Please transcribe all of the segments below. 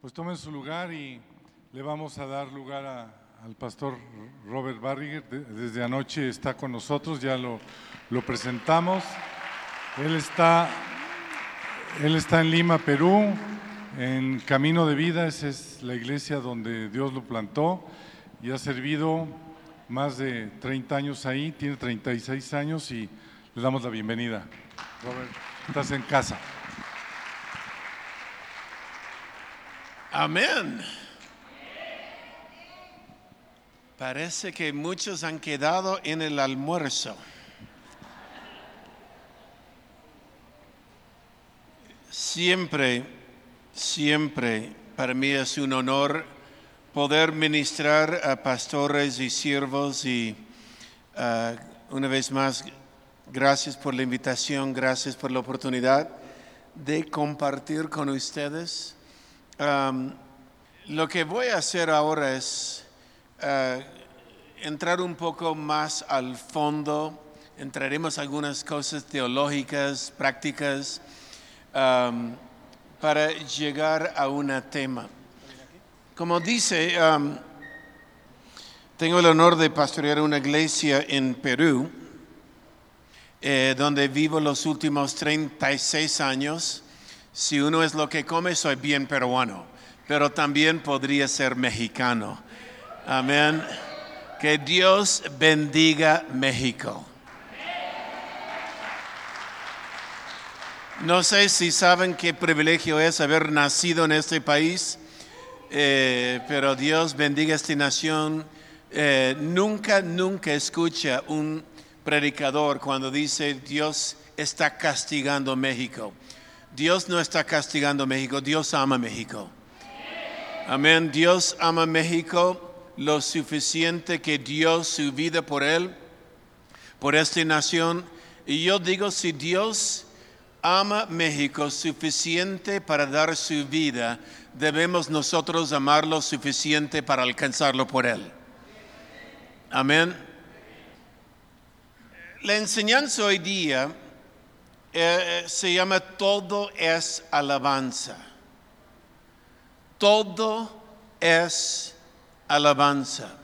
Pues tomen su lugar y le vamos a dar lugar a- al pastor Robert Barriger. De- Desde anoche está con nosotros, ya lo, lo presentamos. Él está, él está en Lima, Perú, en Camino de Vida, esa es la iglesia donde Dios lo plantó y ha servido más de 30 años ahí, tiene 36 años y le damos la bienvenida. Robert, estás en casa. Amén. Parece que muchos han quedado en el almuerzo. Siempre, siempre para mí es un honor poder ministrar a pastores y siervos y ah, una vez más, gracias por la invitación, gracias por la oportunidad de compartir con ustedes. Lo que voy a hacer ahora es uh, entrar un poco más al fondo, entraremos algunas cosas teológicas, prácticas, para llegar a un tema. Como dice, tengo el honor de pastorear una iglesia en Perú, eh, donde vivo los últimos 36 años. Si uno es lo que come, soy bien peruano, pero también podría ser mexicano. Amén. Que Dios bendiga México. No sé si saben qué privilegio es haber nacido en este país, eh, pero Dios bendiga esta nación. Eh, nunca, nunca escucha un predicador cuando dice Dios está castigando México. Dios no está castigando México, Dios ama México. Amén. Dios ama México lo suficiente que dio su vida por él, por esta nación. Y yo digo, si Dios ama México suficiente para dar su vida, debemos nosotros amarlo suficiente para alcanzarlo por él. Amén. La enseñanza hoy día eh, se llama todo es alabanza. Todo es alabanza.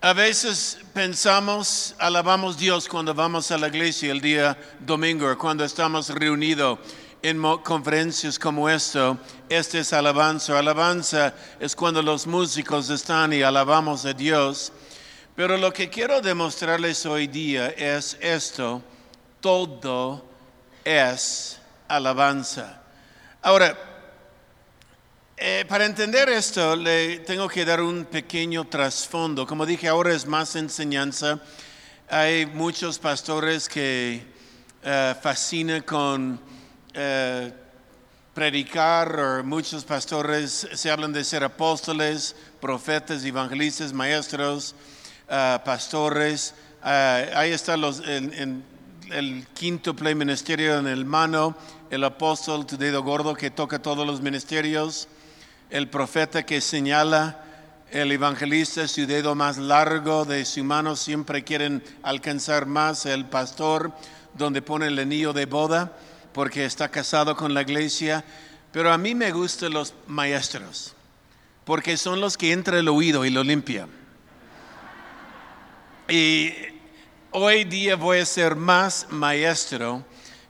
A veces pensamos, alabamos Dios cuando vamos a la iglesia el día domingo, cuando estamos reunidos en conferencias como esto. Este es alabanza. Alabanza es cuando los músicos están y alabamos a Dios. Pero lo que quiero demostrarles hoy día es esto, todo es alabanza. Ahora, eh, para entender esto, le tengo que dar un pequeño trasfondo. Como dije, ahora es más enseñanza. Hay muchos pastores que eh, fascinan con eh, predicar, o muchos pastores se hablan de ser apóstoles, profetas, evangelistas, maestros, pastores. Ahí está los, el quinto play ministerio en el mano, el apóstol, tu dedo gordo que toca todos los ministerios, el profeta que señala, el evangelista, su dedo más largo de su mano, siempre quieren alcanzar más, el pastor, donde pone el anillo de boda, porque está casado con la iglesia. Pero a mí me gustan los maestros, porque son los que entra el oído y lo limpian. Y hoy día voy a ser más maestro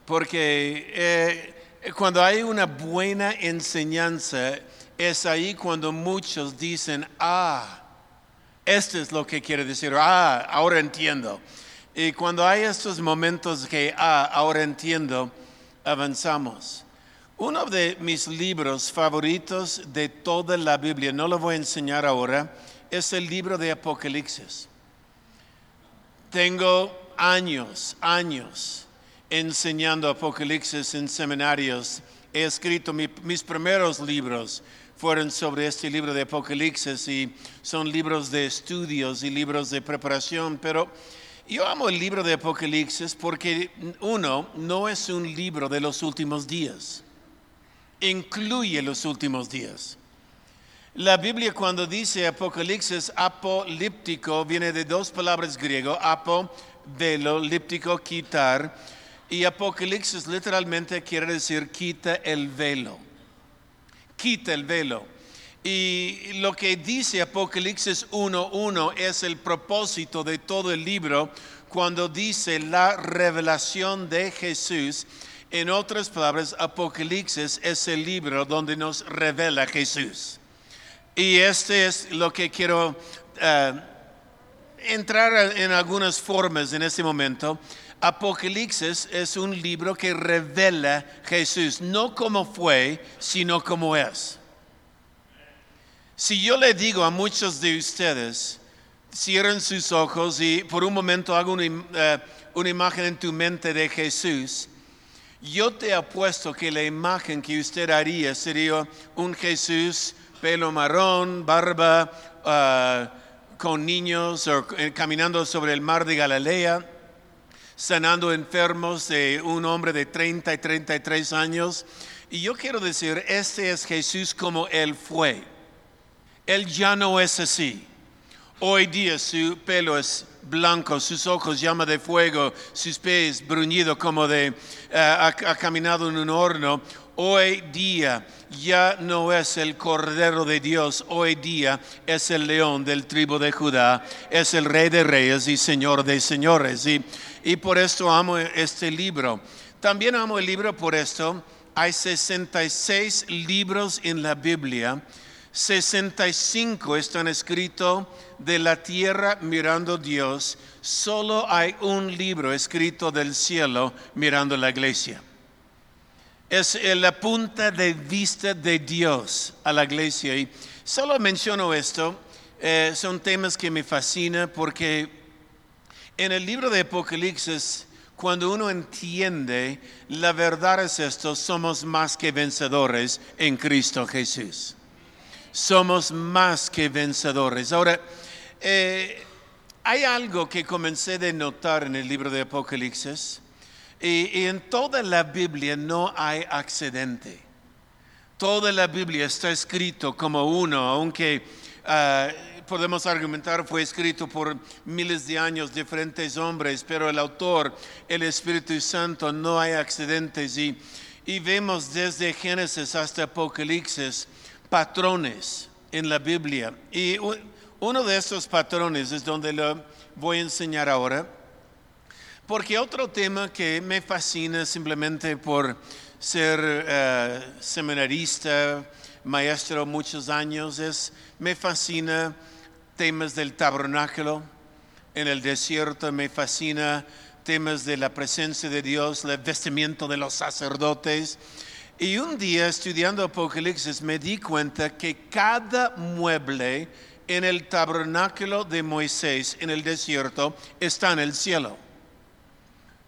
porque eh, cuando hay una buena enseñanza es ahí cuando muchos dicen, ah, esto es lo que quiere decir, ah, ahora entiendo. Y cuando hay estos momentos que, ah, ahora entiendo, avanzamos. Uno de mis libros favoritos de toda la Biblia, no lo voy a enseñar ahora, es el libro de Apocalipsis. Tengo años, años enseñando Apocalipsis en seminarios. He escrito mi- mis primeros libros fueron sobre este libro de Apocalipsis y son libros de estudios y libros de preparación, pero yo amo el libro de Apocalipsis porque uno, no es un libro de los últimos días, incluye los últimos días. La Biblia cuando dice Apocalipsis apolíptico viene de dos palabras griego, apo, velo, líptico, quitar, y Apocalipsis literalmente quiere decir quita el velo. quita el velo. Y lo que dice Apocalipsis 1.1 es el propósito de todo el libro cuando dice la revelación de Jesús. En otras palabras, Apocalipsis es el libro donde nos revela Jesús. Y este es lo que quiero eh, entrar en algunas formas en este momento. Apocalipsis es un libro que revela Jesús, no como fue, sino como es. Si yo le digo a muchos de ustedes, cierren sus ojos y por un momento hago una, eh, una, imagen en tu mente de Jesús, yo te apuesto que la imagen que usted haría sería un Jesús pelo marrón, barba, uh, con niños, o, eh, caminando sobre el mar de Galilea, sanando enfermos de un hombre de 30 y 33 años. Y yo quiero decir, este es Jesús como Él fue. Él ya no es así. Hoy día su pelo es blanco, sus ojos llama de fuego, sus pies bruñidos como de ha, ha caminado en un horno. Hoy día ya no es el Cordero de Dios, hoy día es el león del tribu de Judá, es el Rey de Reyes y Señor de Señores. Y, y por esto amo este libro. También amo el libro por esto. Hay 66 libros en la Biblia 65 están escritos de la tierra mirando Dios, solo hay un libro escrito del cielo mirando la iglesia. Es la punta de vista de Dios a la iglesia. Y solo menciono esto, eh, son temas que me fascinan porque en el libro de Apocalipsis, cuando uno entiende la verdad es esto, somos más que vencedores en Cristo Jesús somos más que vencedores. Ahora, eh, hay algo que comencé de notar en el libro de Apocalipsis, y, en toda la Biblia no hay accidente. Toda la Biblia está escrito como uno, aunque ah, podemos argumentar fue escrito por miles de años diferentes hombres, pero el autor, el Espíritu Santo, no hay accidentes y, y vemos desde Génesis hasta Apocalipsis patrones en la Biblia. Y uno de esos patrones es donde lo voy a enseñar ahora. Porque otro tema que me fascina simplemente por ser uh, seminarista, maestro muchos años, es, me fascina temas del tabernáculo en el desierto, me fascina temas de la presencia de Dios, el vestimiento de los sacerdotes, y un día estudiando Apocalipsis me di cuenta que cada mueble en el tabernáculo de Moisés en el desierto está en el cielo.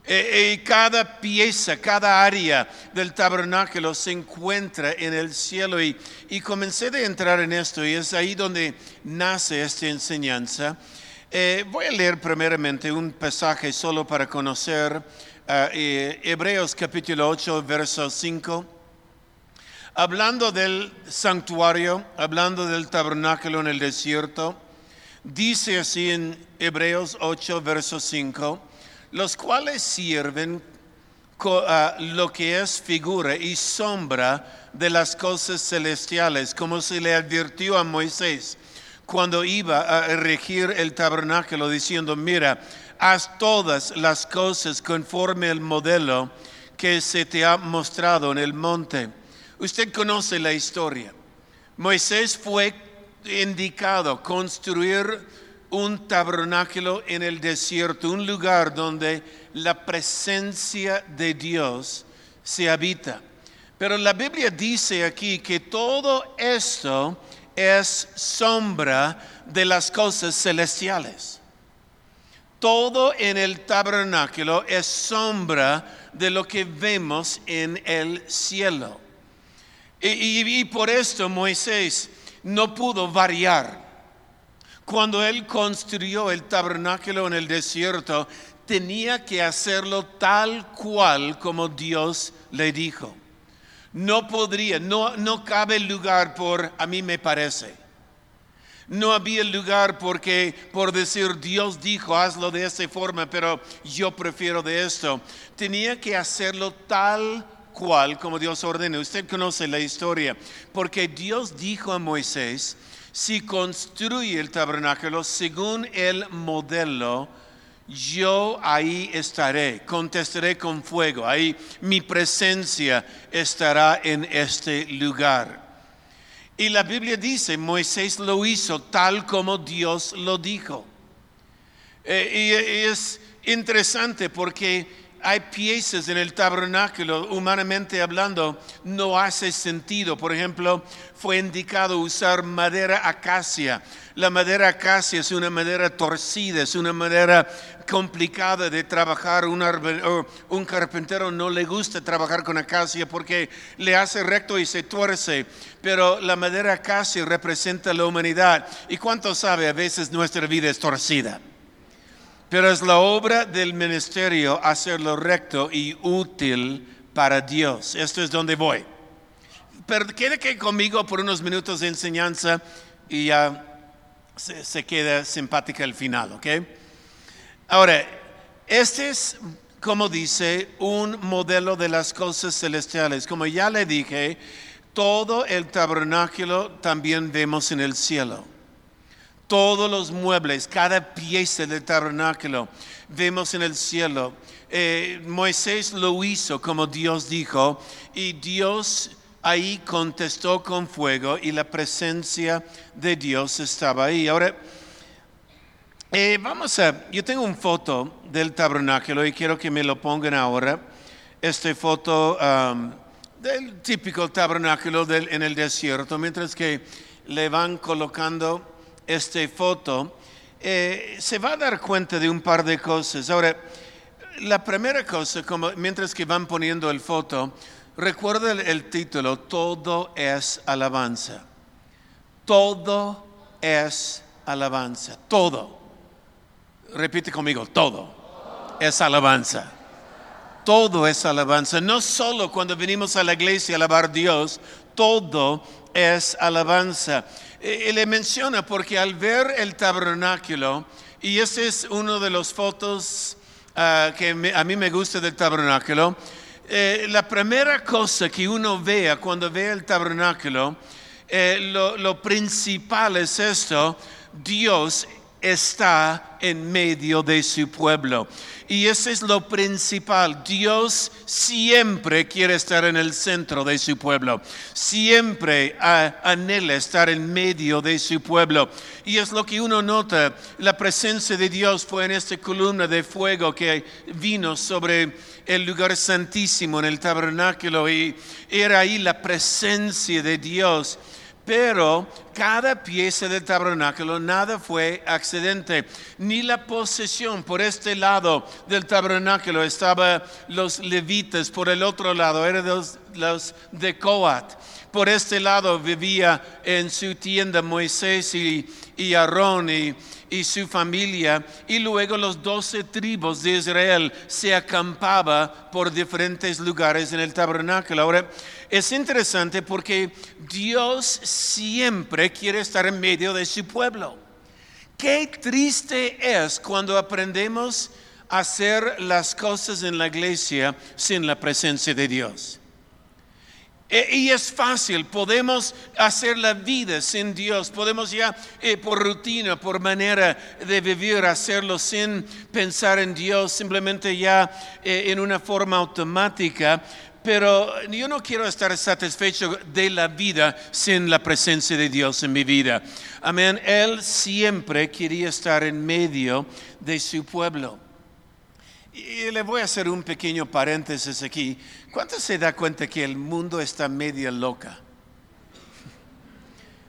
E, y cada pieza, cada área del tabernáculo se encuentra en el cielo. Y, comencé a entrar en esto y es ahí donde nace esta enseñanza. Eh, voy a leer primeramente un pasaje solo para conocer uh, Hebreos capítulo 8, verso 5 hablando del santuario, hablando del tabernáculo en el desierto, dice así en Hebreos 8, verso 5, los cuales sirven a lo que es figura y sombra de las cosas celestiales, como se le advirtió a Moisés cuando iba a regir el tabernáculo, diciendo, mira, haz todas las cosas conforme al modelo que se te ha mostrado en el monte Usted conoce la historia. Moisés fue indicado construir un tabernáculo en el desierto, un lugar donde la presencia de Dios se habita. Pero la Biblia dice aquí que todo esto es sombra de las cosas celestiales. Todo en el tabernáculo es sombra de lo que vemos en el cielo. Y, por esto Moisés no pudo variar. Cuando él construyó el tabernáculo en el desierto, tenía que hacerlo tal cual como Dios le dijo. No podría, no, no cabe lugar por a mí me parece. No había lugar porque por decir Dios dijo hazlo de esa forma, pero yo prefiero de esto. Tenía que hacerlo tal cual como Dios ordenó. Usted conoce la historia, porque Dios dijo a Moisés, si construye el tabernáculo según el modelo, yo ahí estaré, contestaré con fuego, ahí mi presencia estará en este lugar. Y la Biblia dice, Moisés lo hizo tal como Dios lo dijo. Eh, y, es interesante porque hay piezas en el tabernáculo, humanamente hablando, no hace sentido. Por ejemplo, fue indicado usar madera acacia. La madera acacia es una madera torcida, es una madera complicada de trabajar. Un, un carpintero no le gusta trabajar con acacia porque le hace recto y se tuerce. Pero la madera acacia representa la humanidad. ¿Y cuánto sabe? A veces nuestra vida es torcida. Pero es la obra del ministerio hacerlo recto y útil para Dios. Esto es donde voy. Pero quede conmigo por unos minutos de enseñanza y ya se, queda simpática el final, ¿ok? Ahora, este es, como dice, un modelo de las cosas celestiales. Como ya le dije, todo el tabernáculo también vemos en el cielo todos los muebles, cada pieza del tabernáculo, vemos en el cielo. Eh, Moisés lo hizo como Dios dijo y Dios ahí contestó con fuego y la presencia de Dios estaba ahí. Ahora, eh, vamos a, yo tengo una foto del tabernáculo y quiero que me lo pongan ahora. Esta foto del típico tabernáculo en el desierto, mientras que le van colocando esta foto, eh, se va a dar cuenta de un par de cosas. Ahora, la primera cosa, como, mientras que van poniendo el foto, recuerda el, título, Todo es alabanza. Todo es alabanza. Todo. Repite conmigo, todo es alabanza. Todo es alabanza. No solo cuando venimos a la iglesia a alabar a Dios, todo es alabanza. Y le menciona porque al ver el tabernáculo, y ese es uno de los fotos ah, que a mí me gusta del tabernáculo, eh, la primera cosa que uno vea cuando ve el tabernáculo, eh, lo, lo principal es esto, Dios está en medio de su pueblo. Y eso es lo principal. Dios siempre quiere estar en el centro de su pueblo. Siempre anhela estar en medio de su pueblo. Y es lo que uno nota. La presencia de Dios fue en esta columna de fuego que vino sobre el lugar santísimo en el tabernáculo. Y era ahí la presencia de Dios. Pero cada pieza del tabernáculo, nada fue accidente, ni la posesión. Por este lado del tabernáculo estaban los levitas, por el otro lado eran los, los de Coat. Por este lado vivía en su tienda Moisés y, y Aarón y, y su familia, y luego los doce tribus de Israel se acampaba por diferentes lugares en el tabernáculo. Ahora, es interesante porque Dios siempre quiere estar en medio de su pueblo. Qué triste es cuando aprendemos a hacer las cosas en la iglesia sin la presencia de Dios. E, y es fácil, podemos hacer la vida sin Dios, podemos ya eh, por rutina, por manera de vivir, hacerlo sin pensar en Dios, simplemente ya eh, en una forma automática. Pero yo no quiero estar satisfecho de la vida sin la presencia de Dios en mi vida. Amén. Él siempre quería estar en medio de su pueblo. Y le voy a hacer un pequeño paréntesis aquí. ¿Cuánto se da cuenta que el mundo está media loca?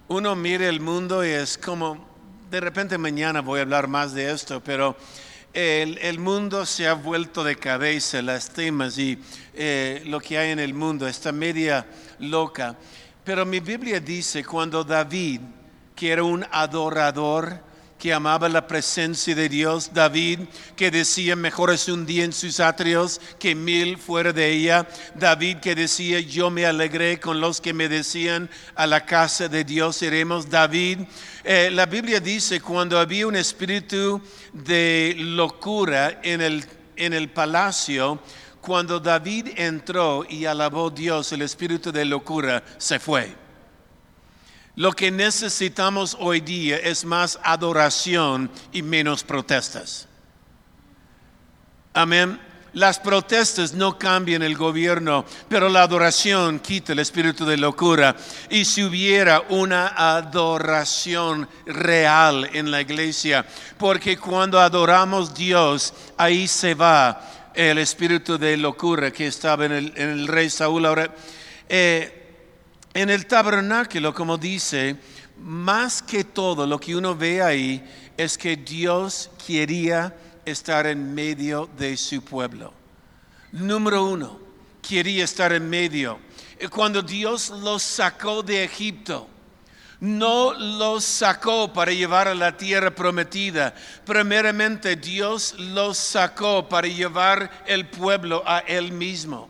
Uno mira el mundo y es como, de repente mañana voy a hablar más de esto, pero el, el mundo se ha vuelto de cabeza, las temas y eh, lo que hay en el mundo está media loca. Pero mi Biblia dice cuando David, que era un adorador, que amaba la presencia de Dios, David, que decía, mejor es un día en sus atrios que mil fuera de ella, David que decía, yo me alegré con los que me decían, a la casa de Dios iremos, David, eh, la Biblia dice, cuando había un espíritu de locura en el, en el palacio, cuando David entró y alabó a Dios, el espíritu de locura se fue. Lo que necesitamos hoy día es más adoración y menos protestas. Amén. Las protestas no cambian el gobierno, pero la adoración quita el espíritu de locura. Y si hubiera una adoración real en la iglesia, porque cuando adoramos Dios, ahí se va el espíritu de locura que estaba en el, rey Saúl. Ahora, eh, en el tabernáculo, como dice, más que todo lo que uno ve ahí es que Dios quería estar en medio de su pueblo. Número uno, quería estar en medio. Cuando Dios los sacó de Egipto, no los sacó para llevar a la tierra prometida. Primeramente Dios los sacó para llevar el pueblo a Él mismo,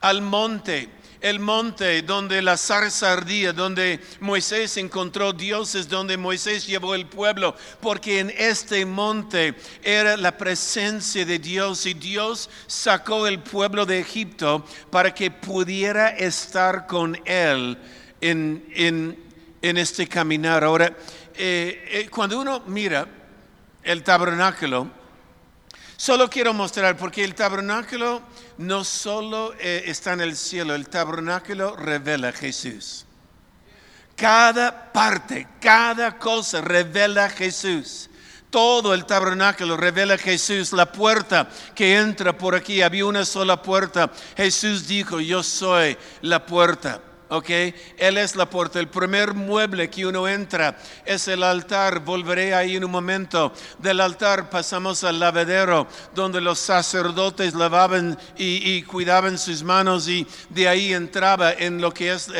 al monte el monte donde la zarza ardía, donde Moisés encontró dioses, donde Moisés llevó el pueblo, porque en este monte era la presencia de Dios y Dios sacó el pueblo de Egipto para que pudiera estar con él en, este caminar. Ahora, eh, eh, cuando uno mira el tabernáculo, solo quiero mostrar, porque el tabernáculo no solo eh, está en el cielo, el tabernáculo revela a Jesús. Cada parte, cada cosa revela a Jesús. Todo el tabernáculo revela a Jesús. La puerta que entra por aquí, había una sola puerta. Jesús dijo, yo soy la puerta. ¿Ok? Él es la puerta. El primer mueble que uno entra es el altar. Volveré ahí en un momento. Del altar pasamos al lavadero, donde los sacerdotes lavaban y, cuidaban sus manos y de ahí entraba en lo que es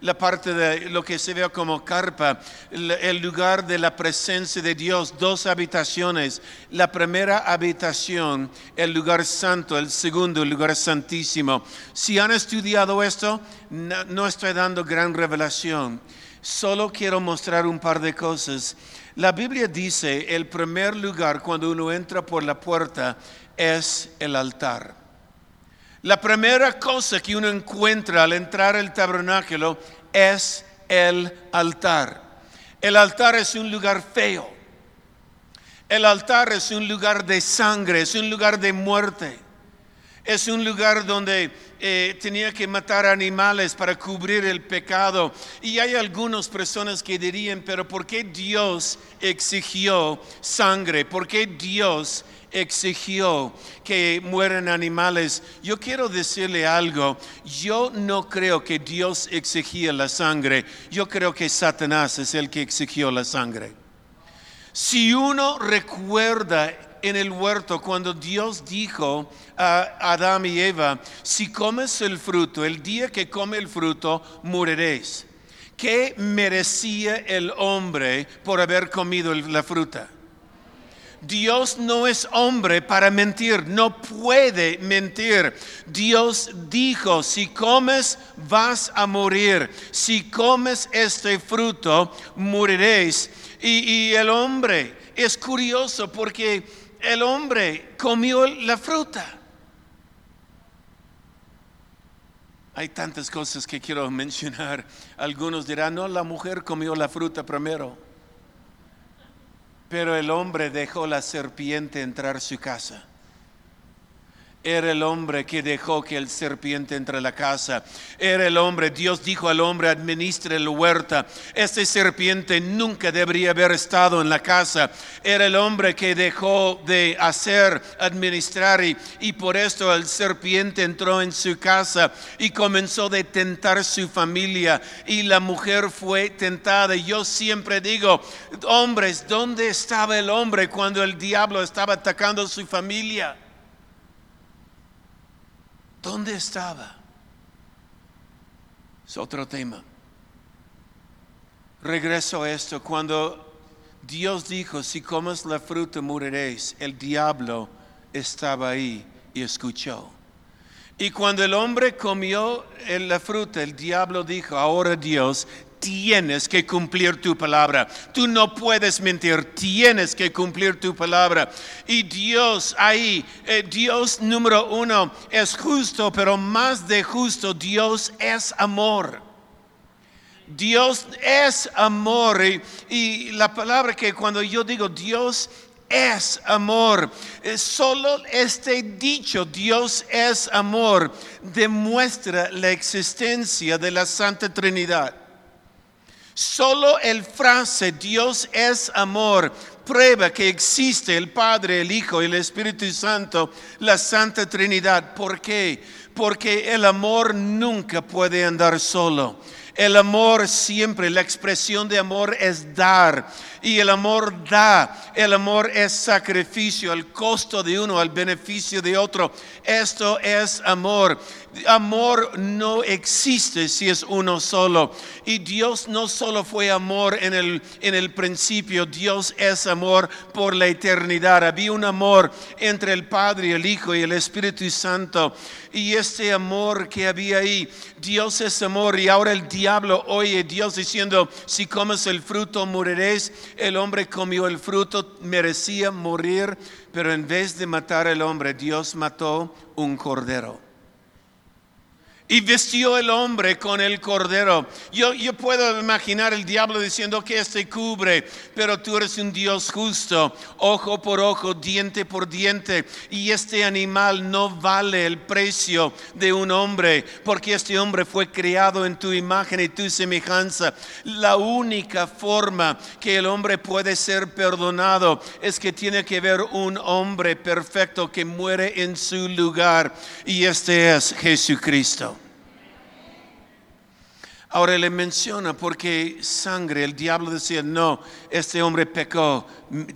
la parte de lo que se ve como carpa, el, lugar de la presencia de Dios. Dos habitaciones. La primera habitación, el lugar santo. El segundo, el lugar santísimo. Si han estudiado esto, no, estoy dando gran revelación, solo quiero mostrar un par de cosas. La Biblia dice, el primer lugar cuando uno entra por la puerta es el altar. La primera cosa que uno encuentra al entrar al tabernáculo es el altar. El altar es un lugar feo. El altar es un lugar de sangre, es un lugar de muerte. Es un lugar donde eh, tenía que matar animales para cubrir el pecado. Y hay algunas personas que dirían, pero ¿por qué Dios exigió sangre? ¿Por qué Dios exigió que mueran animales? Yo quiero decirle algo. Yo no creo que Dios exigía la sangre. Yo creo que Satanás es el que exigió la sangre. Si uno recuerda en el huerto cuando Dios dijo a Adán y Eva, si comes el fruto, el día que come el fruto, moriréis. ¿Qué merecía el hombre por haber comido la fruta? Dios no es hombre para mentir, no puede mentir. Dios dijo, si comes vas a morir, si comes este fruto, moriréis. Y, y el hombre es curioso porque el hombre comió la fruta. Hay tantas cosas que quiero mencionar. Algunos dirán, no, la mujer comió la fruta primero. Pero el hombre dejó la serpiente entrar a su casa era el hombre que dejó que el serpiente entre la casa. Era el hombre, Dios dijo al hombre, administre la huerta. Este serpiente nunca debería haber estado en la casa. Era el hombre que dejó de hacer, administrar y, por esto el serpiente entró en su casa y comenzó a tentar su familia y la mujer fue tentada. Yo siempre digo, hombres, ¿dónde estaba el hombre cuando el diablo estaba atacando a su familia? ¿Dónde estaba? Es otro tema. Regreso a esto. Cuando Dios dijo, si comes la fruta moriréis, el diablo estaba ahí y escuchó. Y cuando el hombre comió la fruta, el diablo dijo, ahora Dios, tienes que cumplir tu palabra. Tú no puedes mentir, tienes que cumplir tu palabra. Y Dios ahí, eh, Dios número uno es justo, pero más de justo, Dios es amor. Dios es amor y, y la palabra que cuando yo digo Dios es amor. Eh, Solo este dicho, Dios es amor, demuestra la existencia de la Santa Trinidad. Solo el frase Dios es amor prueba que existe el Padre, el Hijo el Espíritu Santo, la Santa Trinidad. ¿Por qué? Porque el amor nunca puede andar solo. El amor siempre, la expresión de amor es dar. Y el amor da. El amor es sacrificio, el costo de uno, el beneficio de otro. Esto es amor. Amor no existe si es uno solo. Y Dios no solo fue amor en el, en el principio, Dios es amor por la eternidad. Había un amor entre el Padre, el Hijo y el Espíritu Santo. Y este amor que había ahí, Dios es amor. Y ahora el diablo oye Dios diciendo, si comes el fruto moriréis. El hombre comió el fruto, merecía morir, pero en vez de matar al hombre, Dios mató un cordero. Y vistió el hombre con el cordero. Yo, puedo imaginar el diablo diciendo que este cubre, pero tú eres un Dios justo, ojo por ojo, diente por diente. Y este animal no vale el precio de un hombre, porque este hombre fue creado en tu imagen y tu semejanza. La única forma que el hombre puede ser perdonado es que tiene que ver un hombre perfecto que muere en su lugar. Y este es Jesucristo. Ahora le menciona porque sangre, el diablo decía, no, este hombre pecó,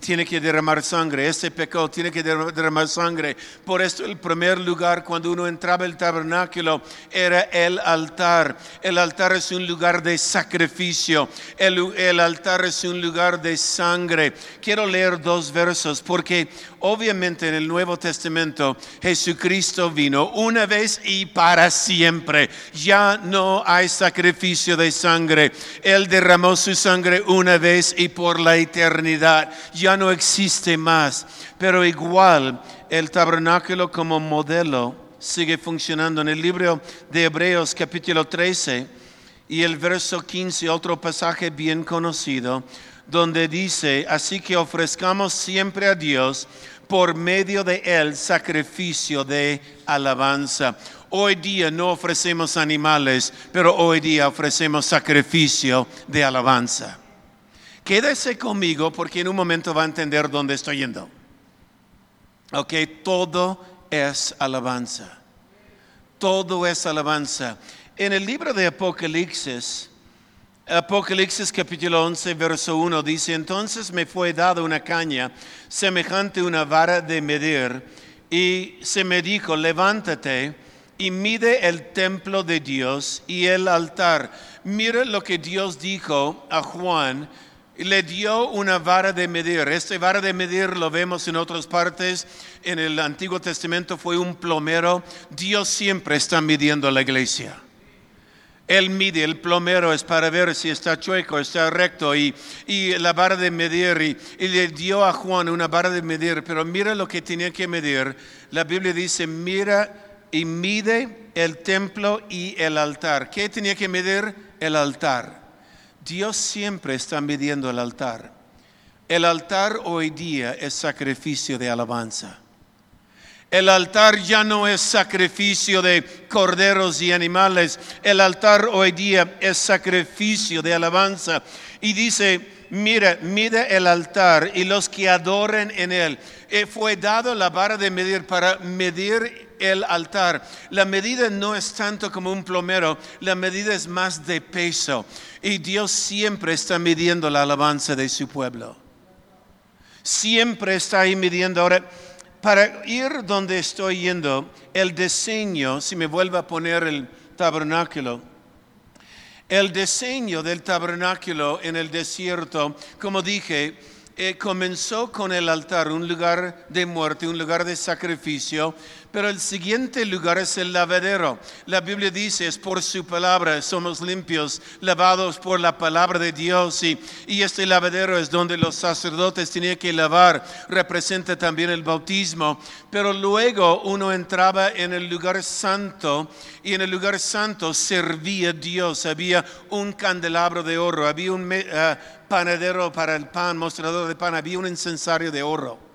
tiene que derramar sangre, este pecó, tiene que derramar sangre. Por esto el primer lugar cuando uno entraba al tabernáculo era el altar. El altar es un lugar de sacrificio, el, el altar es un lugar de sangre. Quiero leer dos versos porque obviamente en el Nuevo Testamento Jesucristo vino una vez y para siempre. Ya no hay sacrificio de sangre. Él derramó su sangre una vez y por la eternidad. Ya no existe más. Pero igual el tabernáculo como modelo sigue funcionando. En el libro de Hebreos capítulo 13 y el verso 15, otro pasaje bien conocido, donde dice, así que ofrezcamos siempre a Dios por medio de él sacrificio de alabanza. Hoy día no ofrecemos animales, pero hoy día ofrecemos sacrificio de alabanza. Quédese conmigo porque en un momento va a entender dónde estoy yendo. Ok, todo es alabanza. Todo es alabanza. En el libro de Apocalipsis, Apocalipsis capítulo 11, verso 1 dice, entonces me fue dada una caña semejante a una vara de medir y se me dijo, levántate y mide el templo de Dios y el altar. Mira lo que Dios dijo a Juan. Le dio una vara de medir. Este vara de medir lo vemos en otras partes. En el Antiguo Testamento fue un plomero. Dios siempre está midiendo la iglesia. Él mide, el plomero es para ver si está chueco, está recto y, y la vara de medir. Y, y, le dio a Juan una vara de medir, pero mira lo que tenía que medir. La Biblia dice, mira y mide el templo y el altar. ¿Qué tenía que medir? El altar. Dios siempre está midiendo el altar. El altar hoy día es sacrificio de alabanza. El altar ya no es sacrificio de corderos y animales. El altar hoy día es sacrificio de alabanza. Y dice, mira, mide el altar y los que adoren en él. Eh, fue dado la vara de medir para medir el altar. La medida no es tanto como un plomero, la medida es más de peso. Y Dios siempre está midiendo la alabanza de su pueblo. Siempre está ahí midiendo. Ahora, para ir donde estoy yendo, el diseño, si me vuelvo a poner el tabernáculo, el diseño del tabernáculo en el desierto, como dije, eh, comenzó con el altar, un lugar de muerte, un lugar de sacrificio, pero el siguiente lugar es el lavadero. La Biblia dice, es por su palabra, somos limpios, lavados por la palabra de Dios. Y, este lavadero es donde los sacerdotes tenían que lavar, representa también el bautismo. Pero luego uno entraba en el lugar santo y en el lugar santo servía Dios. Había un candelabro de oro, había un uh, panadero para el pan, mostrador de pan, había un incensario de oro.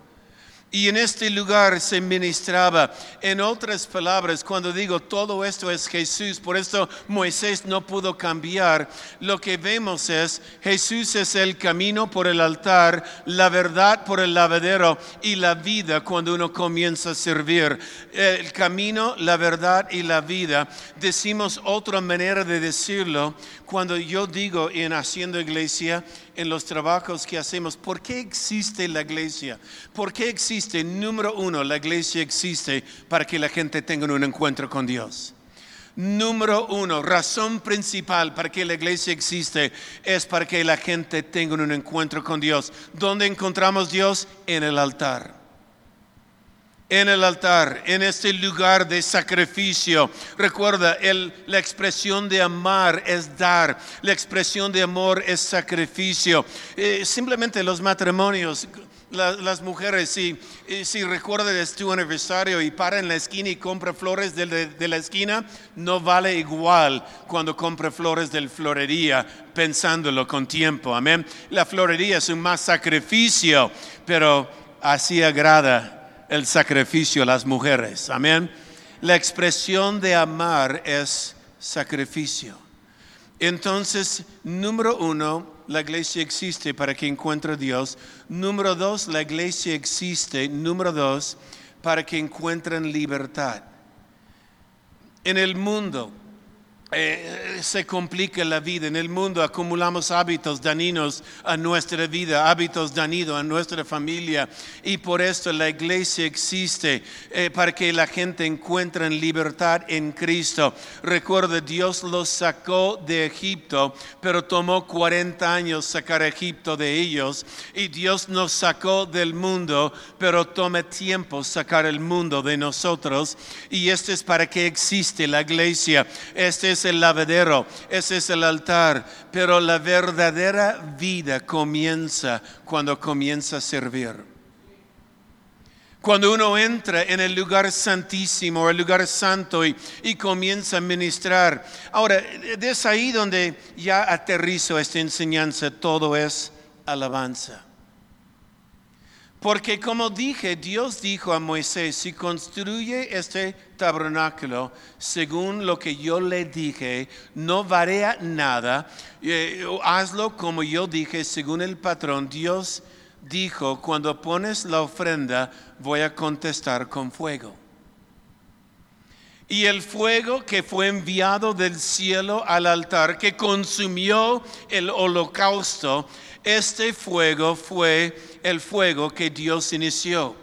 Y en este lugar se ministraba. En otras palabras, cuando digo todo esto es Jesús, por esto Moisés no pudo cambiar, lo que vemos es Jesús es el camino por el altar, la verdad por el lavadero y la vida cuando uno comienza a servir. El camino, la verdad y la vida. Decimos otra manera de decirlo cuando yo digo en haciendo iglesia, en los trabajos que hacemos, ¿por qué existe la iglesia? ¿Por qué existe? Número uno, la iglesia existe para que la gente tenga un encuentro con Dios. Número uno, razón principal para que la iglesia existe es para que la gente tenga un encuentro con Dios. ¿Dónde encontramos Dios? En el altar en el altar, en este lugar de sacrificio. Recuerda, la expresión de amar es dar, la expresión de amor es sacrificio. Eh, simplemente los matrimonios, las mujeres, si, eh, si recuerdas tu aniversario y para en la esquina y compra flores de, la esquina, no vale igual cuando compra flores del florería, pensándolo con tiempo. Amén. La florería es un más sacrificio, pero así agrada el sacrificio a las mujeres. Amén. La expresión de amar es sacrificio. Entonces, número uno, la iglesia existe para que encuentre a Dios. Número dos, la iglesia existe, número dos, para que encuentren libertad. En el mundo, eh, se complica la vida. En el mundo acumulamos hábitos dañinos a nuestra vida, hábitos dañinos a nuestra familia. Y por esto la iglesia existe, eh, para que la gente encuentre libertad en Cristo. Recuerda, Dios los sacó de Egipto, pero tomó 40 años sacar Egipto de ellos. Y Dios nos sacó del mundo, pero toma tiempo sacar el mundo de nosotros. Y esto es para que existe la iglesia. Este es el lavadero, ese es el altar, pero la verdadera vida comienza cuando comienza a servir. Cuando uno entra en el lugar santísimo, el lugar santo y, y comienza a ministrar. Ahora, es ahí donde ya aterrizo esta enseñanza, todo es alabanza. Porque como dije, Dios dijo a Moisés, si construye este tabernáculo según lo que yo le dije, no varía nada, eh, hazlo como yo dije, según el patrón. Dios dijo, cuando pones la ofrenda, voy a contestar con fuego. Y el fuego que fue enviado del cielo al altar, que consumió el holocausto, este fuego fue el fuego que Dios inició.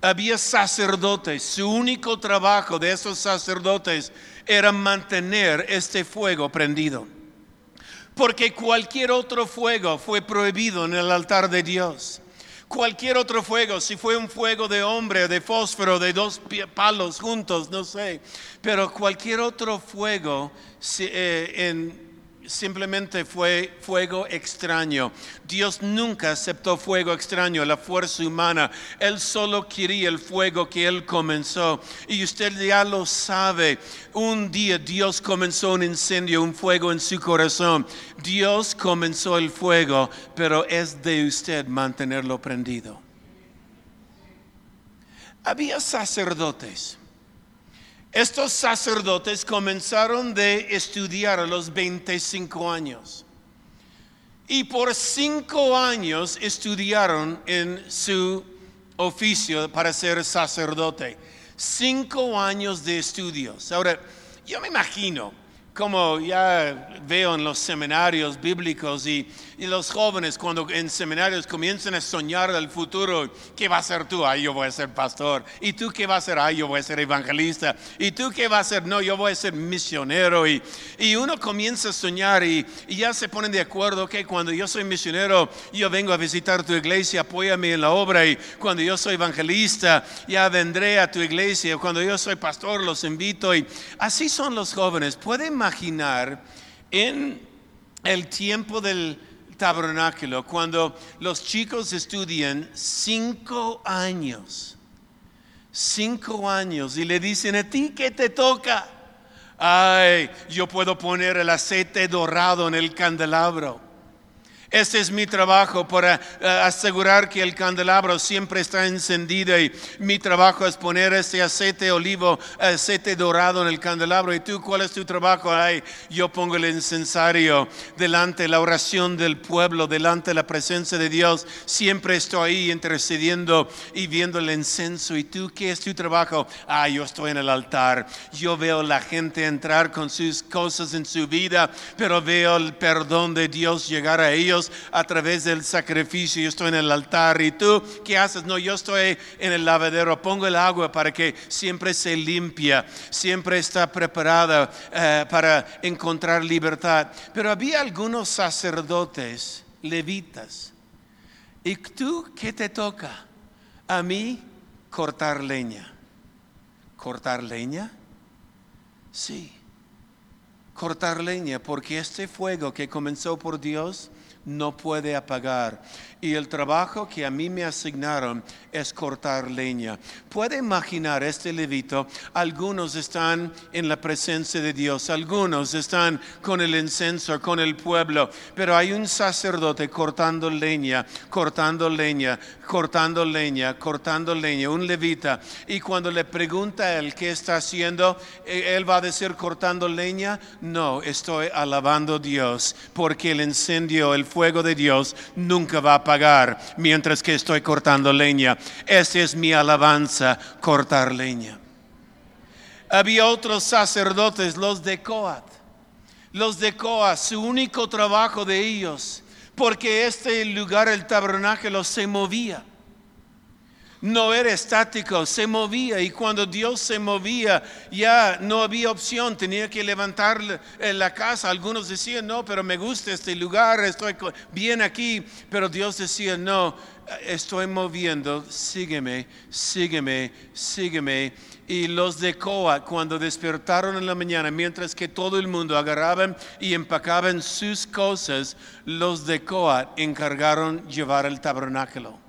Había sacerdotes, su único trabajo de esos sacerdotes era mantener este fuego prendido. Porque cualquier otro fuego fue prohibido en el altar de Dios. Cualquier otro fuego, si fue un fuego de hombre, de fósforo, de dos palos juntos, no sé, pero cualquier otro fuego eh, en, simplemente fue fuego extraño. Dios nunca aceptó fuego extraño, la fuerza humana. Él solo quería el fuego que Él comenzó. Y usted ya lo sabe. Un día Dios comenzó un incendio, un fuego en su corazón. Dios comenzó el fuego, pero es de usted mantenerlo prendido. Había sacerdotes estos sacerdotes comenzaron de estudiar a los 25 años. Y por cinco años estudiaron en su oficio para ser sacerdote. Cinco años de estudios. Ahora, yo me imagino como ya veo en los seminarios bíblicos y, y los jóvenes cuando en seminarios comienzan a soñar del futuro, ¿qué va a ser tú? Ay, yo voy a ser pastor. ¿Y tú qué vas a ser? Ay, yo voy a ser evangelista. ¿Y tú qué vas a ser? No, yo voy a ser misionero. Y, y uno comienza a soñar y, ya se ponen de acuerdo, que cuando yo soy misionero, yo vengo a visitar tu iglesia, apóyame en la obra. Y cuando yo soy evangelista, ya vendré a tu iglesia. Cuando yo soy pastor, los invito. Y así son los jóvenes. Pueden imaginar en el tiempo del tabernáculo, cuando los chicos estudian cinco años, cinco años, y le dicen a ti que te toca. Ay, yo puedo poner el aceite dorado en el candelabro. Este es mi trabajo para uh, asegurar que el candelabro siempre está encendido y mi trabajo es poner este aceite olivo, aceite dorado en el candelabro. ¿Y tú cuál es tu trabajo? Ay, yo pongo el incensario delante la oración del pueblo, delante de la presencia de Dios. Siempre estoy ahí intercediendo y viendo el incenso. ¿Y tú qué es tu trabajo? Ah, yo estoy en el altar. Yo veo la gente entrar con sus cosas en su vida, pero veo el perdón de Dios llegar a ellos a través del sacrificio. Yo estoy en el altar y tú, ¿qué haces? No, yo estoy en el lavadero. Pongo el agua para que siempre se limpia, siempre está preparada eh, para encontrar libertad. Pero había algunos sacerdotes levitas. ¿Y tú qué te toca? A mí cortar leña. ¿Cortar leña? Sí. Cortar leña, porque este fuego que comenzó por Dios no puede apagar. Y el trabajo que a mí me asignaron es cortar leña. Puede imaginar este levito, algunos están en la presencia de Dios, algunos están con el incenso, con el pueblo, pero hay un sacerdote cortando leña, cortando leña, cortando leña, cortando leña, un levita. Y cuando le pregunta él qué está haciendo, eh, él va a decir cortando leña, no, estoy alabando a Dios, porque el incendio, el fuego de Dios nunca va a apagar mientras que estoy cortando leña. Esa es mi alabanza, cortar leña. Había otros sacerdotes, los de Coat. Los de Coat, su único trabajo de ellos, porque este lugar, el tabernáculo, se movía no era estático, se movía y cuando Dios se movía ya no había opción, tenía que levantar la casa. Algunos decían, no, pero me gusta este lugar, estoy bien aquí, pero Dios decía, no, estoy moviendo, sígueme, sígueme, sígueme. Y los de Coa, cuando despertaron en la mañana, mientras que todo el mundo agarraban y empacaban sus cosas, los de Coa encargaron llevar el tabernáculo.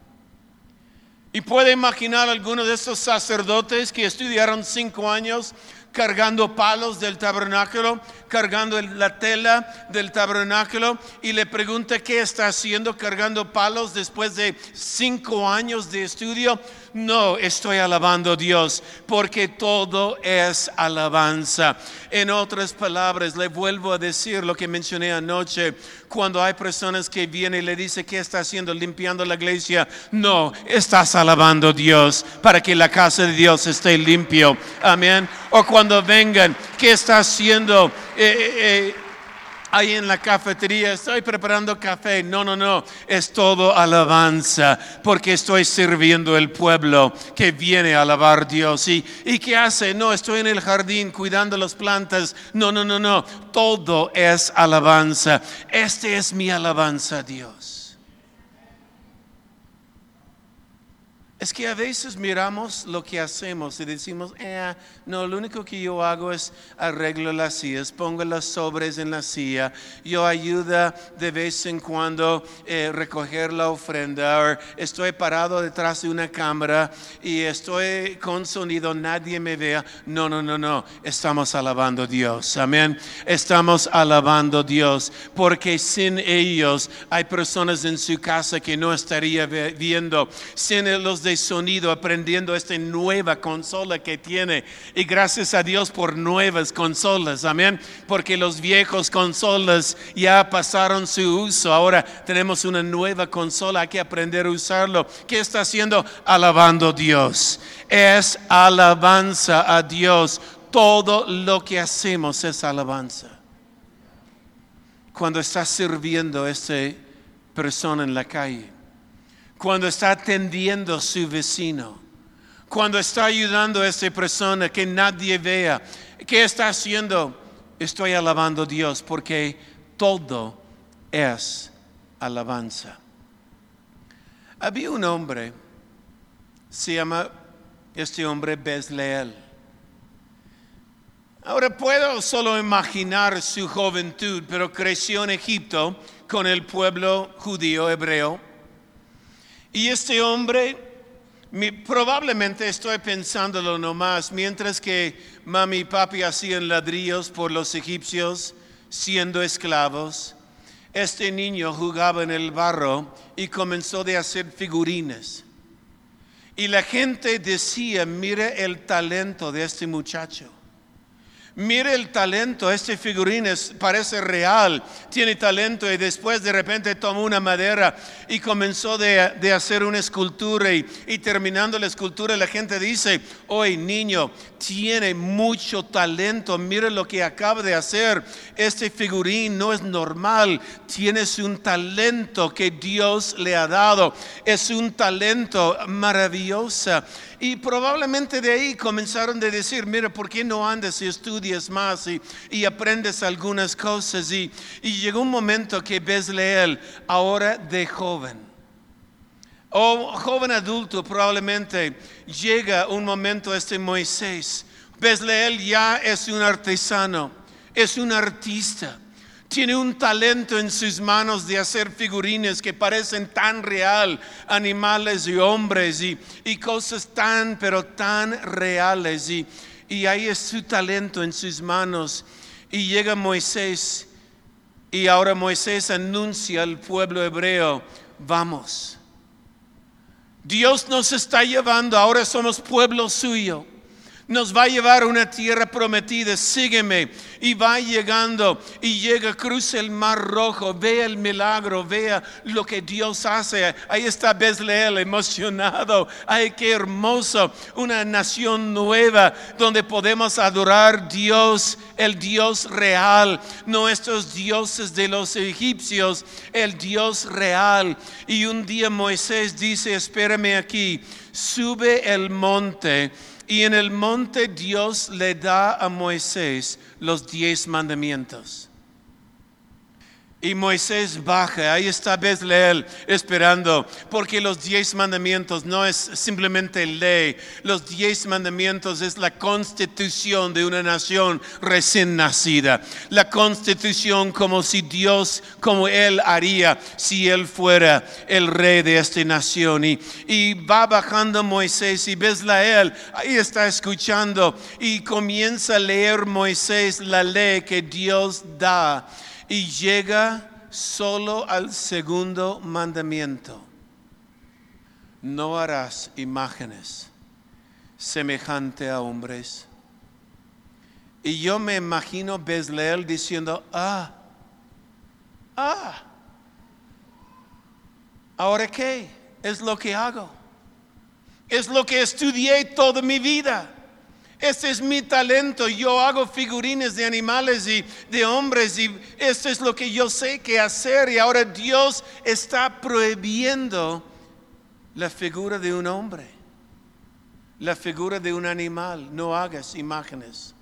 Y puede imaginar algunos de esos sacerdotes que estudiaron cinco años cargando palos del tabernáculo, cargando la tela del tabernáculo y le pregunta qué está haciendo cargando palos después de cinco años de estudio. No, estoy alabando a Dios porque todo es alabanza. En otras palabras, le vuelvo a decir lo que mencioné anoche, cuando hay personas que vienen y le dicen, ¿qué está haciendo? Limpiando la iglesia. No, estás alabando a Dios para que la casa de Dios esté limpio. Amén. O cuando vengan, ¿qué está haciendo? Eh, eh, eh, ahí en la cafetería, estoy preparando café. No, no, no, es todo alabanza, porque estoy sirviendo el pueblo que viene a alabar a Dios. ¿Y, ¿Y qué hace? No, estoy en el jardín cuidando las plantas. No, no, no, no, todo es alabanza. Este es mi alabanza a Dios. Es que a veces miramos lo que hacemos y decimos, eh, no, lo único que yo hago es arreglo las sillas, pongo las sobres en la silla, yo ayuda de vez en cuando eh, recoger la ofrenda, estoy parado detrás de una cámara y estoy con sonido, nadie me vea. No, no, no, no, estamos alabando a Dios, amén. Estamos alabando a Dios, porque sin ellos hay personas en su casa que no estaría viendo, sin los de sonido aprendiendo esta nueva consola que tiene. Y gracias a Dios por nuevas consolas, amén. Porque los viejos consolas ya pasaron su uso. Ahora tenemos una nueva consola, hay que aprender a usarlo. ¿Qué está haciendo? Alabando a Dios. Es alabanza a Dios. Todo lo que hacemos es alabanza. cuando está sirviendo a esta persona en la calle, cuando está atendiendo a su vecino, cuando está ayudando a esta persona que nadie vea. ¿Qué está haciendo? Estoy alabando a Dios porque todo es alabanza. Había un hombre, se llama este hombre Bezleel. Ahora puedo solo imaginar su juventud, pero creció en Egipto con el pueblo judío hebreo. Y este hombre, probablemente estoy pensándolo nomás, mientras que mami y papi hacían ladrillos por los egipcios siendo esclavos, este niño jugaba en el barro y comenzó de hacer figurines. Y la gente decía, mire el talento de este muchacho. Mire el talento, este figurín parece real, tiene talento y después de repente tomó una madera y comenzó de, hacer una escultura y, y, terminando la escultura la gente dice, hoy niño, tiene mucho talento, mire lo que acaba de hacer, este figurín no es normal, tienes un talento que Dios le ha dado, es un talento maravilloso. Y probablemente de ahí comenzaron a decir, mira, ¿por qué no andas y estudias más y, aprendes algunas cosas? Y, llegó un momento que Bezleel, ahora de joven, o joven adulto probablemente, llega un momento este Moisés. Bezleel ya es un artesano, es un artista tiene un talento en sus manos de hacer figurines que parecen tan real, animales y hombres y, cosas tan, pero tan reales. Y, y ahí es su talento en sus manos. Y llega Moisés y ahora Moisés anuncia al pueblo hebreo, vamos. Dios nos está llevando, ahora somos pueblo suyo nos va a llevar a una tierra prometida, sígueme. Y va llegando y llega, cruza el mar rojo, vea el milagro, vea lo que Dios hace. Ahí está Bezleel emocionado. Ay, qué hermoso, una nación nueva donde podemos adorar Dios, el Dios real, no estos dioses de los egipcios, el Dios real. Y un día Moisés dice, espérame aquí, sube el monte y en el monte Dios le da a Moisés los diez mandamientos. Y Moisés baja, ahí está Bezleel esperando, porque los diez mandamientos no es simplemente ley, los diez mandamientos es la constitución de una nación recién nacida, la constitución como si Dios, como Él haría si Él fuera el rey de esta nación. Y, y va bajando Moisés y Bezleel, ahí está escuchando y comienza a leer Moisés la ley que Dios da y llega solo al segundo mandamiento. No harás imágenes semejante a hombres. Y yo me imagino Bezleel diciendo, ah, ah, ¿ahora qué? Es lo que hago. Es lo que estudié toda mi vida. Este es mi talento. Yo hago figurines de animales y de hombres y esto es lo que yo sé que hacer. Y ahora Dios está prohibiendo la figura de un hombre, la figura de un animal. No hagas imágenes.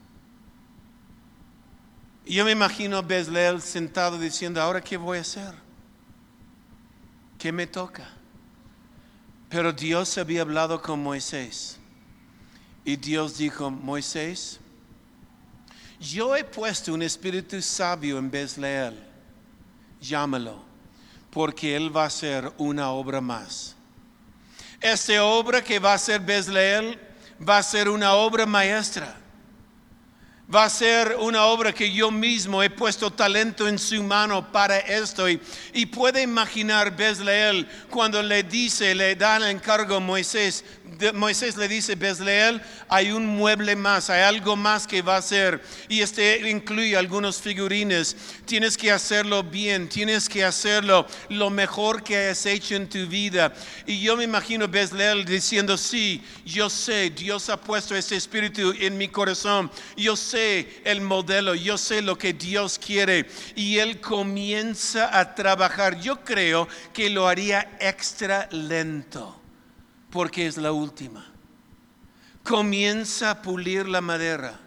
Yo me imagino a Bezleel sentado diciendo, ahora qué voy a hacer? ¿Qué me toca? Pero Dios había hablado con Moisés y Dios dijo, Moisés, yo he puesto un espíritu sabio en Bezleel, llámalo, porque él va a hacer una obra más. Esta obra que va a ser Bezleel va a ser una obra maestra va a ser una obra que yo mismo he puesto talento en su mano para esto. Y, puede imaginar Bezleel cuando le dice, le da el encargo a Moisés, Moisés le dice, Bezleel, hay un mueble más, hay algo más que va a hacer. Y este incluye algunos figurines. Tienes que hacerlo bien, tienes que hacerlo lo mejor que has hecho en tu vida. Y yo me imagino Bezleel diciendo, sí, yo sé, Dios ha puesto ese espíritu en mi corazón. Yo sé el modelo, yo sé lo que Dios quiere. Y él comienza a trabajar. Yo creo que lo haría extra lento, porque es la última. Comienza a pulir la madera.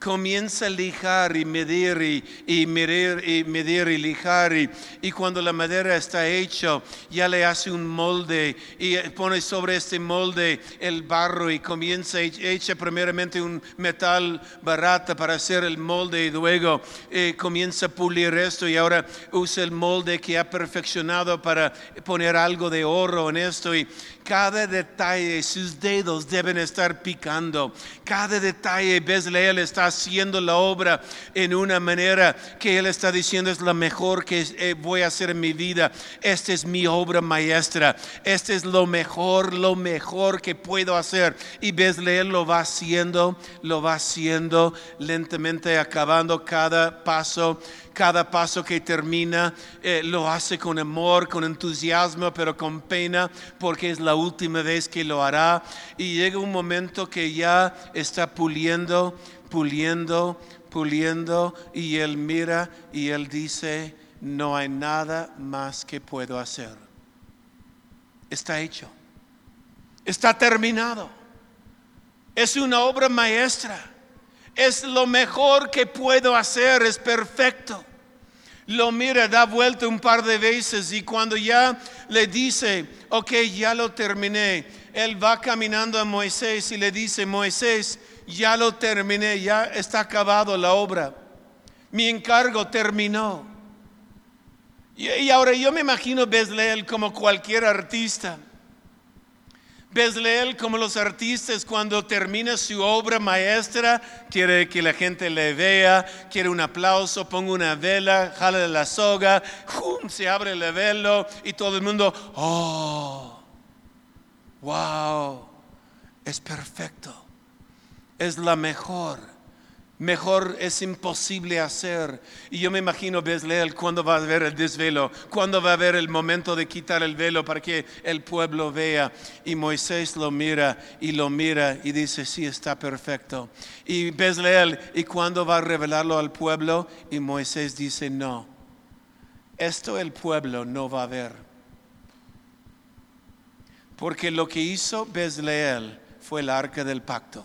Comienza a lijar y medir y, medir y medir y lijar y, y cuando la madera está hecha ya le hace un molde y pone sobre este molde el barro y comienza echa primeramente un metal barato para hacer el molde y luego eh, comienza a pulir esto y ahora usa el molde que ha perfeccionado para poner algo de oro en esto y cada detalle, sus dedos deben estar picando. Cada detalle, Bezleel está haciendo la obra en una manera que él está diciendo es la mejor que eh, voy a hacer en mi vida. Esta es mi obra maestra. Este es lo mejor, lo mejor que puedo hacer. Y Bezleel lo va haciendo, lo va haciendo lentamente, acabando cada paso cada paso que termina eh, lo hace con amor, con entusiasmo, pero con pena, porque es la última vez que lo hará. Y llega un momento que ya está puliendo, puliendo, puliendo, y él mira y él dice, no hay nada más que puedo hacer. Está hecho. Está terminado. Es una obra maestra. Es lo mejor que puedo hacer. Es perfecto. Lo mira, da vuelta un par de veces y cuando ya le dice, ok, ya lo terminé, él va caminando a Moisés y le dice, Moisés, ya lo terminé, ya está acabado la obra. Mi encargo terminó. Y, ahora yo me imagino Bezleel como cualquier artista. Bezleel, como los artistas, cuando termina su obra maestra, quiere que la gente le vea, quiere un aplauso, ponga una vela, jala la soga, ¡jum! se abre el velo y todo el mundo, ¡oh! ¡Wow! Es perfecto. Es la mejor. Mejor es imposible hacer. Y yo me imagino Bezleel cuando va a haber el desvelo, cuando va a haber el momento de quitar el velo para que el pueblo vea. Y Moisés lo mira y lo mira y dice, sí, está perfecto. Y Bezleel, ¿y cuando va a revelarlo al pueblo? Y Moisés dice, no, esto el pueblo no va a ver. Porque lo que hizo Bezleel fue el arca del pacto.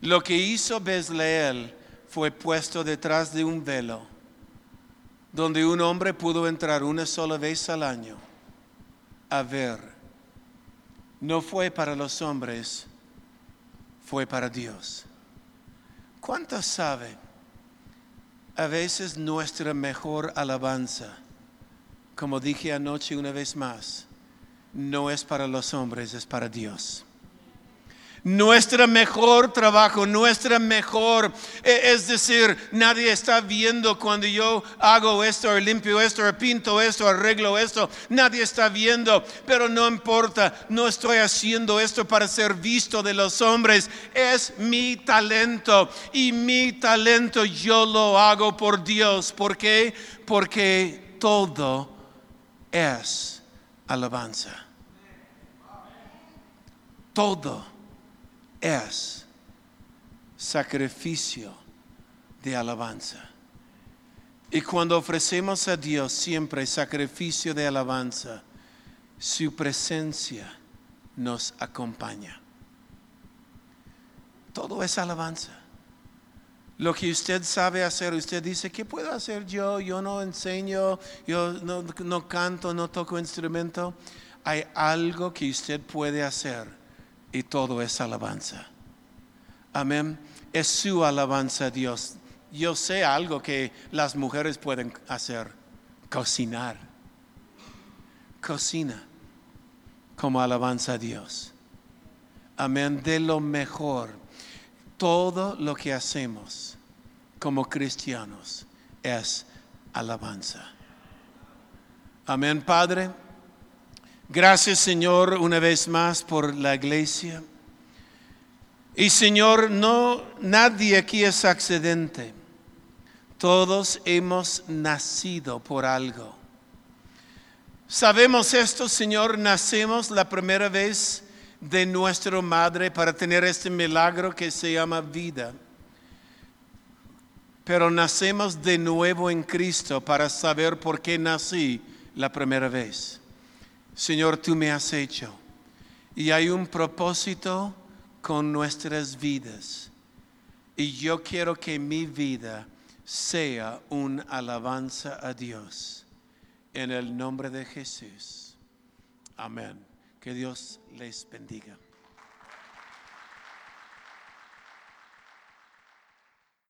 Lo que hizo Bezleel fue puesto detrás de un velo, donde un hombre pudo entrar una sola vez al año a ver. No fue para los hombres, fue para Dios. ¿Cuántos saben? A veces nuestra mejor alabanza, como dije anoche una vez más, no es para los hombres, es para Dios nuestra mejor trabajo, nuestra mejor, es decir, nadie está viendo cuando yo hago esto, limpio esto, pinto esto, arreglo esto, nadie está viendo, pero no importa, no estoy haciendo esto para ser visto de los hombres, es mi talento y mi talento yo lo hago por Dios, ¿por qué? Porque todo es alabanza. Todo es sacrificio de alabanza. Y cuando ofrecemos a Dios siempre sacrificio de alabanza, su presencia nos acompaña. Todo es alabanza. Lo que usted sabe hacer, usted dice, ¿qué puedo hacer yo? Yo no enseño, yo no, no canto, no toco instrumento. Hay algo que usted puede hacer y todo es alabanza. Amén. Es su alabanza Dios. Yo sé algo que las mujeres pueden hacer, cocinar. Cocina como alabanza a Dios. Amén. De lo mejor. Todo lo que hacemos como cristianos es alabanza. Amén, Padre. Gracias Señor una vez más por la iglesia. Y Señor, no nadie aquí es accidente. Todos hemos nacido por algo. Sabemos esto, Señor, nacemos la primera vez de nuestra madre para tener este milagro que se llama vida. Pero nacemos de nuevo en Cristo para saber por qué nací la primera vez. Señor, tú me has hecho. Y hay un propósito con nuestras vidas. Y yo quiero que mi vida sea un alabanza a Dios. En el nombre de Jesús. Amén. Que Dios les bendiga.